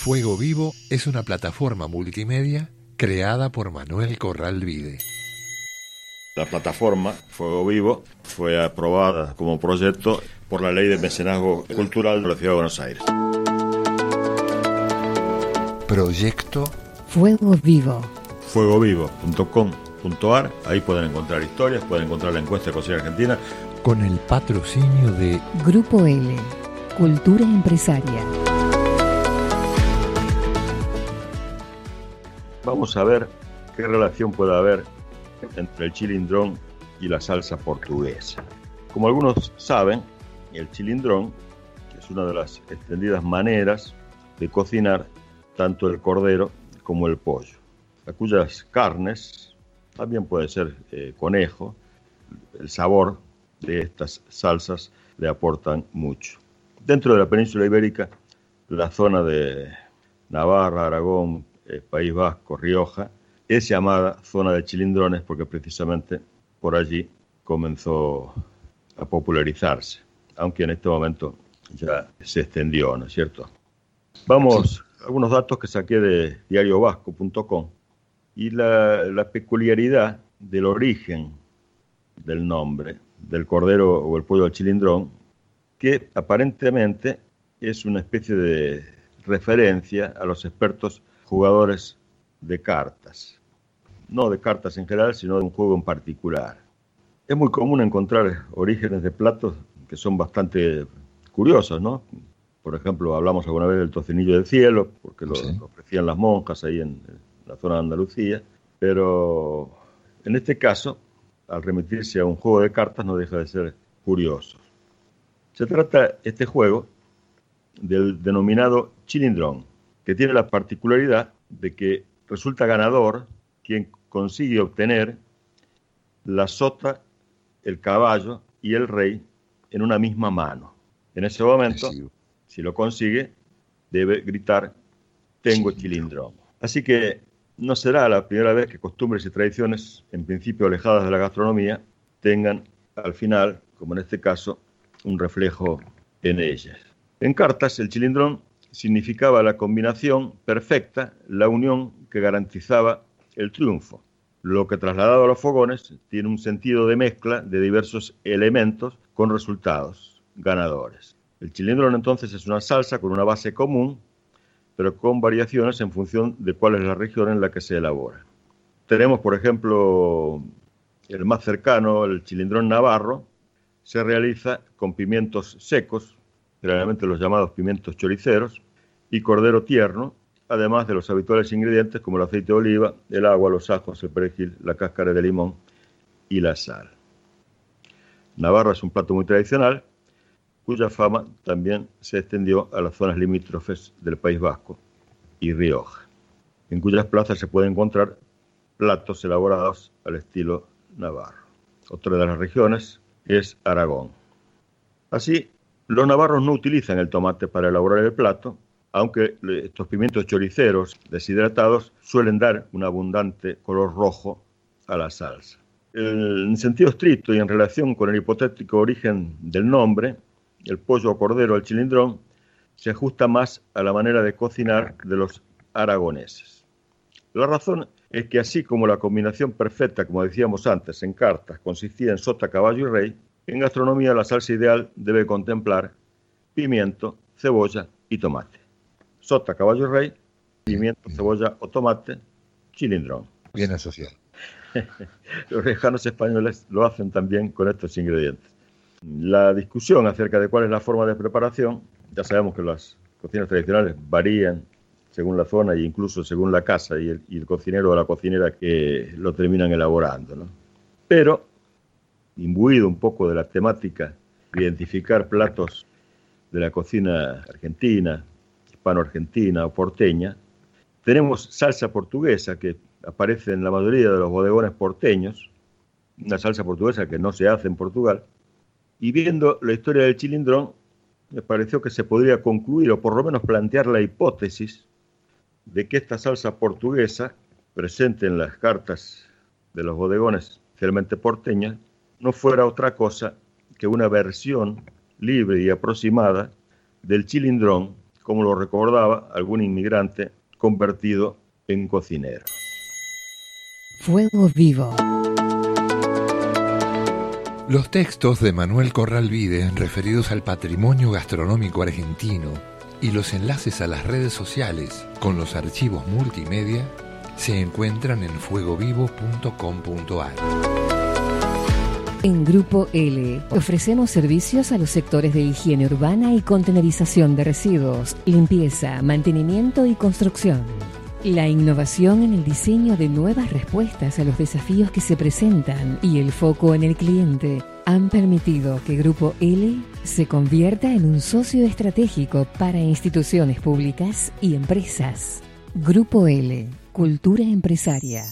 Fuego Vivo es una plataforma multimedia creada por Manuel Corral Vide. La plataforma Fuego Vivo fue aprobada como proyecto por la Ley de Mecenazgo Cultural de la Ciudad de Buenos Aires. Proyecto Fuego Vivo. fuegovivo.com.ar, ahí pueden encontrar historias, pueden encontrar la encuesta de Cocina Argentina. con el patrocinio de Grupo L. Cultura empresaria. Vamos a ver qué relación puede haber entre el chilindrón y la salsa portuguesa. Como algunos saben, el chilindrón es una de las extendidas maneras de cocinar tanto el cordero como el pollo, a cuyas carnes, también puede ser eh, conejo, el sabor de estas salsas le aportan mucho. Dentro de la península ibérica, la zona de Navarra, Aragón, eh, País Vasco, Rioja, es llamada zona de chilindrones porque precisamente por allí comenzó a popularizarse, aunque en este momento ya se extendió, ¿no es cierto? Vamos algunos datos que saqué de diariovasco.com y la, la peculiaridad del origen del nombre del cordero o el pollo al chilindrón, que aparentemente es una especie de referencia a los expertos jugadores de cartas. No de cartas en general, sino de un juego en particular. Es muy común encontrar orígenes de platos que son bastante curiosos, ¿no? Por ejemplo, hablamos alguna vez del tocinillo del cielo, porque lo, Sí. lo ofrecían las monjas ahí en, en la zona de Andalucía, pero en este caso, al remitirse a un juego de cartas, no deja de ser curioso. Se trata este juego del denominado chilindrón, que tiene la particularidad de que resulta ganador quien consigue obtener la sota, el caballo y el rey en una misma mano. En ese momento, si lo consigue, debe gritar, tengo chilindrón. Así que no será la primera vez que costumbres y tradiciones, en principio alejadas de la gastronomía, tengan al final, como en este caso, un reflejo en ellas. En cartas, el chilindrón significaba la combinación perfecta, la unión que garantizaba el triunfo, lo que trasladado a los fogones tiene un sentido de mezcla de diversos elementos con resultados ganadores. El chilindrón entonces es una salsa con una base común, pero con variaciones en función de cuál es la región en la que se elabora. Tenemos, por ejemplo, el más cercano, el chilindrón navarro, se realiza con pimientos secos, generalmente los llamados pimientos choriceros, y cordero tierno, además de los habituales ingredientes como el aceite de oliva, el agua, los ajos, el perejil, la cáscara de limón y la sal. Navarro es un plato muy tradicional, cuya fama también se extendió a las zonas limítrofes del País Vasco y Rioja, en cuyas plazas se pueden encontrar platos elaborados al estilo navarro. Otra de las regiones es Aragón. Así, los navarros no utilizan el tomate para elaborar el plato, aunque estos pimientos choriceros deshidratados suelen dar un abundante color rojo a la salsa. En sentido estricto y en relación con el hipotético origen del nombre, el pollo o cordero al chilindrón se ajusta más a la manera de cocinar de los aragoneses. La razón es que así como la combinación perfecta, como decíamos antes, en cartas consistía en sota, caballo y rey, en gastronomía la salsa ideal debe contemplar pimiento, cebolla y tomate. Sota, caballo rey, pimiento, cebolla o tomate, chilindrón. Bien asociado. Los lejanos españoles lo hacen también con estos ingredientes. La discusión acerca de cuál es la forma de preparación, ya sabemos que las cocinas tradicionales varían según la zona e incluso según la casa y el, y el cocinero o la cocinera que lo terminan elaborando. ¿no? Pero, imbuido un poco de la temática de identificar platos de la cocina argentina, hispano-argentina o porteña, tenemos salsa portuguesa que aparece en la mayoría de los bodegones porteños, una salsa portuguesa que no se hace en Portugal, y viendo la historia del chilindrón, me pareció que se podría concluir o por lo menos plantear la hipótesis de que esta salsa portuguesa, presente en las cartas de los bodegones especialmente porteñas, no fuera otra cosa que una versión libre y aproximada del chilindrón como lo recordaba algún inmigrante convertido en cocinero. Fuego vivo. Los textos de Manuel Corral Vide referidos al patrimonio gastronómico argentino y los enlaces a las redes sociales con los archivos multimedia se encuentran en fuegovivo.com.ar. En Grupo L ofrecemos servicios a los sectores de higiene urbana y contenerización de residuos, limpieza, mantenimiento y construcción. La innovación en el diseño de nuevas respuestas a los desafíos que se presentan y el foco en el cliente han permitido que Grupo L se convierta en un socio estratégico para instituciones públicas y empresas. Grupo L, Cultura Empresaria.